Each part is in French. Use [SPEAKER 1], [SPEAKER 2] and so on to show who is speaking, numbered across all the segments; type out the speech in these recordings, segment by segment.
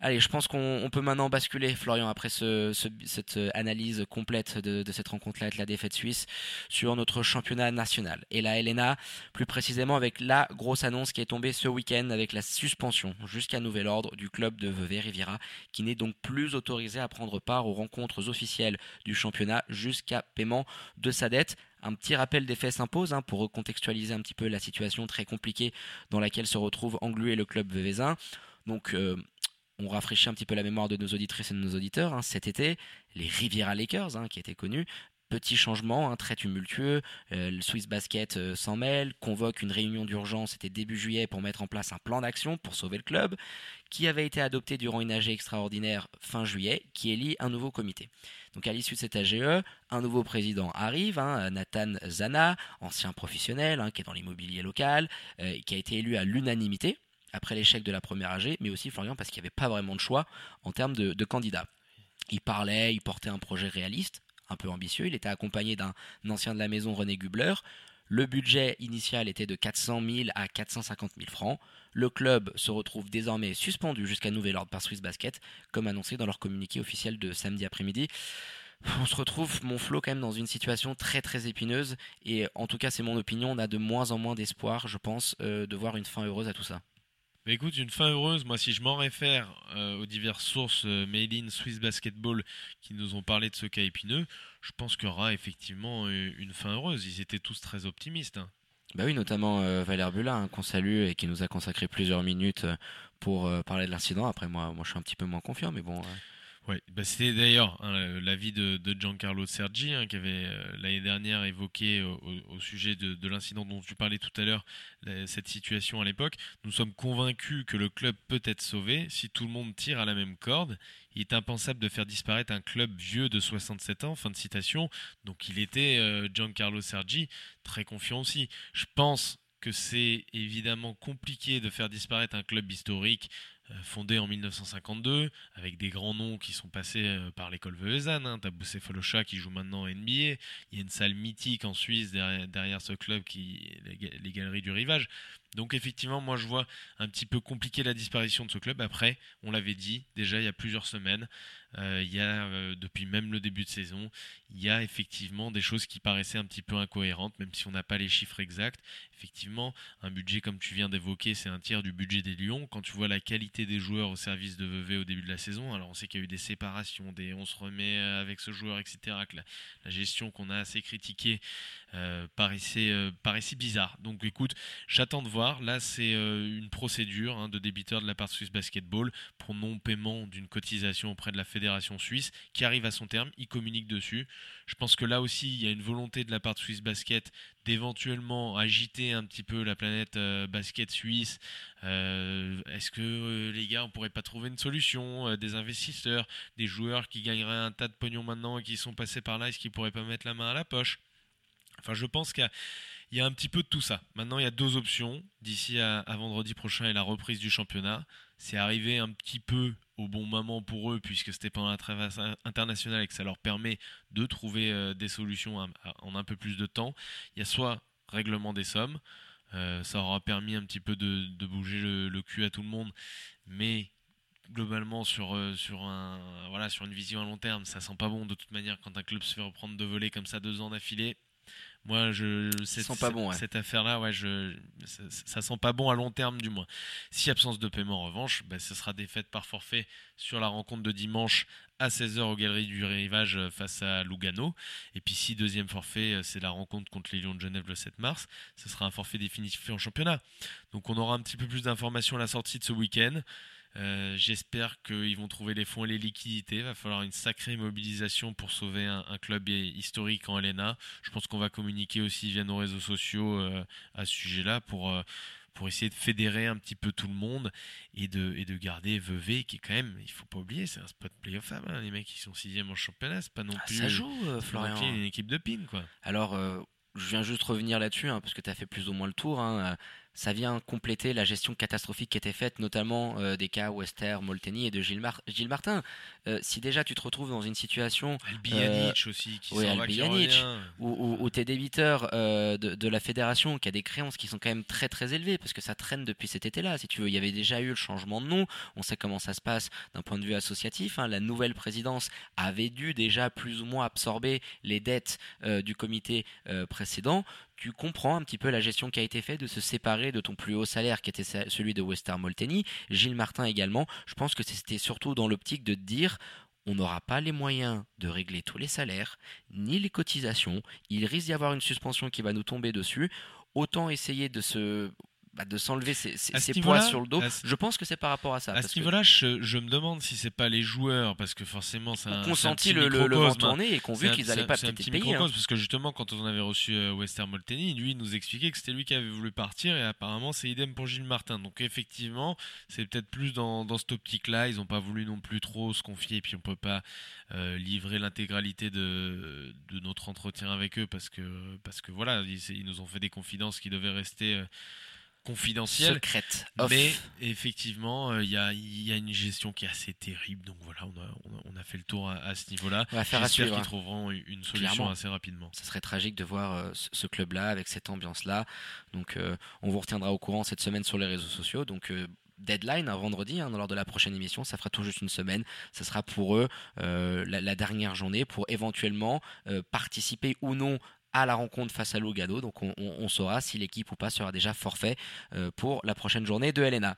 [SPEAKER 1] Allez, je pense qu'on peut maintenant basculer, Florian, après cette analyse complète de, cette rencontre-là avec la défaite suisse, sur notre championnat national. Et la LNA, plus précisément avec la grosse annonce qui est tombée ce week-end avec la suspension, jusqu'à nouvel ordre, du club de Vevey Riviera, qui n'est donc plus autorisé à prendre part aux rencontres officielles du championnat jusqu'à paiement de sa dette. Un petit rappel des faits s'impose hein, pour recontextualiser un petit peu la situation très compliquée dans laquelle se retrouve englué le club veuvezin. Donc, euh, on rafraîchit un petit peu la mémoire de nos auditrices et de nos auditeurs. Hein. cet été, les Riviera Lakers, hein, qui étaient connus, petit changement, très tumultueux. Euh, le Swiss Basket euh, s'en mêle, convoque une réunion d'urgence, c'était début juillet, pour mettre en place un plan d'action pour sauver le club, qui avait été adopté durant une AG extraordinaire fin juillet, qui élit un nouveau comité. Donc à l'issue de cette AGE, un nouveau président arrive, hein, Nathan Zana, ancien professionnel, qui est dans l'immobilier local, euh, qui a été élu à l'unanimité après l'échec de la première AG, mais aussi Florian parce qu'il n'y avait pas vraiment de choix en termes de, candidats. Il parlait, il portait un projet réaliste, un peu ambitieux. Il était accompagné d'un ancien de la maison, René Gubler. Le budget initial était de 400 000 à 450 000 francs. Le club se retrouve désormais suspendu jusqu'à nouvel ordre par Swiss Basket, comme annoncé dans leur communiqué officiel de samedi après-midi. On se retrouve, mon flot, quand même dans une situation très très épineuse. Et en tout cas, c'est mon opinion, on a de moins en moins d'espoir, je pense, euh, de voir une fin heureuse à tout ça
[SPEAKER 2] écoute, une fin heureuse, moi si je m'en réfère euh, aux diverses sources euh, Swiss Basketball qui nous ont parlé de ce cas épineux, je pense qu'il y aura effectivement euh, une fin heureuse. Ils étaient tous très optimistes. Hein.
[SPEAKER 1] Bah oui, notamment Valère Bula, hein, qu'on salue et qui nous a consacré plusieurs minutes pour parler de l'incident. Après, moi, moi, je suis un petit peu moins confiant, mais bon.
[SPEAKER 2] Ouais, bah c'était d'ailleurs hein, l'avis de, Giancarlo Sergi hein, qui avait euh, l'année dernière évoqué au, sujet de, de l'incident dont tu parlais tout à l'heure, cette situation à l'époque. Nous sommes convaincus que le club peut être sauvé si tout le monde tire à la même corde. Il est impensable de faire disparaître un club vieux de 67 ans. Fin de citation. Donc il était euh, Giancarlo Sergi très confiant aussi. Je pense que c'est évidemment compliqué de faire disparaître un club historique euh, fondé en 1952, avec des grands noms qui sont passés euh, par l'école Veuzan. Hein. T'as Boussé Folocha qui joue maintenant en NBA. Il y a une salle mythique en Suisse derrière, ce club, qui les Galeries du Rivage. Donc effectivement, moi je vois un petit peu compliqué la disparition de ce club. Après, on l'avait dit déjà il y a plusieurs semaines, euh, il y a euh, depuis même le début de saison, il y a effectivement des choses qui paraissaient un petit peu incohérentes, même si on n'a pas les chiffres exacts. Effectivement, un budget comme tu viens d'évoquer, c'est un tiers du budget des Lions. Quand tu vois la qualité des joueurs au service de Vevey au début de la saison, alors on sait qu'il y a eu des séparations, des on se remet avec ce joueur, etc. La, gestion qu'on a assez critiquée euh, paraissait, euh, paraissait bizarre. Donc écoute, j'attends de voir. Là, c'est euh, une procédure hein, de débiteur de la part Swiss Basketball pour non-paiement d'une cotisation auprès de la fédération suisse qui arrive à son terme. Il communique dessus. Je pense que là aussi, il y a une volonté de la part de Swiss Basket d'éventuellement agiter un petit peu la planète basket suisse. Est-ce que les gars, on pourrait pas trouver une solution Des investisseurs, des joueurs qui gagneraient un tas de pognon maintenant et qui sont passés par là, est-ce qu'ils pourraient pas mettre la main à la poche? Enfin, je pense qu'il y, a un petit peu de tout ça. Maintenant, il y a deux options. D'ici à, vendredi prochain et la reprise du championnat, c'est arrivé un petit peu au bon moment pour eux, puisque c'était pendant la trêve internationale et que ça leur permet de trouver euh, des solutions en un peu plus de temps. Il y a soit règlement des sommes, euh, ça aura permis un petit peu de, bouger le, cul à tout le monde, mais globalement sur, euh, sur, un, voilà, sur une vision à long terme, ça sent pas bon de toute manière quand un club se fait reprendre de voler comme ça deux ans d'affilée. Moi, je
[SPEAKER 1] cette, sent pas bon,
[SPEAKER 2] cette affaire-là, ouais, je, ça, sent pas bon à long terme du moins. Si absence de paiement en revanche, bah, ce sera défaite par forfait sur la rencontre de dimanche à 16h aux Galeries du Rivage euh, face à Lugano. Et puis si deuxième forfait, euh, c'est la rencontre contre les Lions de Genève le 7 mars, ce sera un forfait définitif en championnat. Donc on aura un petit peu plus d'informations à la sortie de ce week-end. Euh, j'espère qu'ils vont trouver les fonds et les liquidités. Il va falloir une sacrée mobilisation pour sauver un, club historique en LNA. Je pense qu'on va communiquer aussi via nos réseaux sociaux euh, à ce sujet-là pour, euh, pour essayer de fédérer un petit peu tout le monde et de, et de garder Vevey qui est quand même, il faut pas oublier, c'est un spot playoff hein, les mecs qui sont sixième en championnat, c'est pas non ah, plus
[SPEAKER 1] ça joue, Florian.
[SPEAKER 2] une équipe de pin quoi.
[SPEAKER 1] Alors je viens juste revenir là-dessus, hein, parce que tu as fait plus ou moins le tour. Hein, ça vient compléter la gestion catastrophique qui était faite, notamment euh, des cas Wester, Molteni et de Gilles, Gilles Martin. Euh, si déjà tu te retrouves dans une situation.
[SPEAKER 2] Albiyanic aussi, qui oui,
[SPEAKER 1] Ou, ou, tes débiteurs de, de, la fédération qui a des créances qui sont quand même très très élevées, parce que ça traîne depuis cet été-là. Si tu veux, il y avait déjà eu le changement de nom. On sait comment ça se passe d'un point de vue associatif. Hein. La nouvelle présidence avait dû déjà plus ou moins absorber les dettes du comité précédent tu comprends un petit peu la gestion qui a été faite de se séparer de ton plus haut salaire qui était celui de Wester Molteni, Gilles Martin également. Je pense que c'était surtout dans l'optique de dire on n'aura pas les moyens de régler tous les salaires, ni les cotisations, il risque d'y avoir une suspension qui va nous tomber dessus. Autant essayer de se bah, de s'enlever ses, poids sur le dos. Je pense que c'est par rapport à ça.
[SPEAKER 2] À ce niveau-là, je, je, me demande si c'est pas les joueurs, parce que forcément, c'est un.
[SPEAKER 1] Qu'on senti le, le, vent tourner et qu'on vu qu'ils n'allaient pas peut-être être payés.
[SPEAKER 2] Hein. Parce que justement, quand on avait reçu euh, Wester Molteni, lui il nous expliquait que c'était lui qui avait voulu partir et apparemment c'est idem pour Gilles Martin. Donc effectivement, c'est peut-être plus dans, dans cette optique-là. Ils n'ont pas voulu non plus trop se confier et puis on peut pas euh, livrer l'intégralité de, de, notre entretien avec eux parce que, parce que voilà, ils, ils, nous ont fait des confidences qui devaient rester. Euh, confidentielle.
[SPEAKER 1] Secrète.
[SPEAKER 2] Mais effectivement, euh, il y, a, y, a, une gestion qui est assez terrible. Donc voilà, on a, on a, fait le tour à, ce niveau-là. J'espère qu'ils hein. trouveront une solution assez rapidement.
[SPEAKER 1] Ça serait tragique de voir euh, ce club-là avec cette ambiance-là. Donc euh, on vous retiendra au courant cette semaine sur les réseaux sociaux. Donc deadline un vendredi hein, lors de la prochaine émission ça fera tout juste une semaine ça sera pour eux la, dernière journée pour éventuellement participer ou non à la rencontre face à Lugano. Donc on, saura si l'équipe ou pas sera déjà forfait euh, pour la prochaine journée de LNA.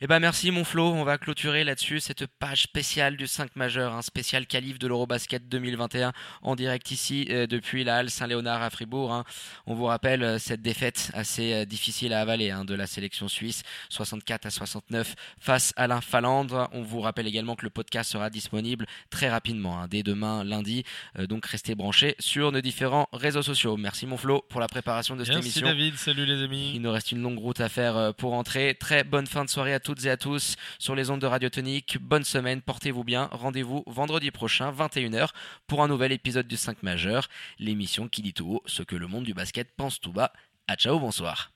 [SPEAKER 1] Eh ben merci mon Flo, on va clôturer là-dessus cette page spéciale du 5 majeur, un spécial qualif de l'Eurobasket 2021 en direct ici euh, depuis la Halle Saint-Léonard à Fribourg. Hein. On vous rappelle euh, cette défaite assez euh, difficile à avaler hein, de la sélection suisse, 64 à 69 face à l'Infalandre. On vous rappelle également que le podcast sera disponible très rapidement, hein, dès demain lundi. donc restez branchés sur nos différents réseaux sociaux. Merci mon Flo pour la préparation de cette émission.
[SPEAKER 2] Merci David, salut les amis.
[SPEAKER 1] Il nous reste une longue route à faire pour entrer. Très bonne fin de soirée à tous toutes et à tous sur les ondes de Radio Tonique. Bonne semaine, portez-vous bien. Rendez-vous vendredi prochain, 21h, pour un nouvel épisode du 5 majeur, l'émission qui dit tout haut ce que le monde du basket pense tout bas. À ciao, bonsoir.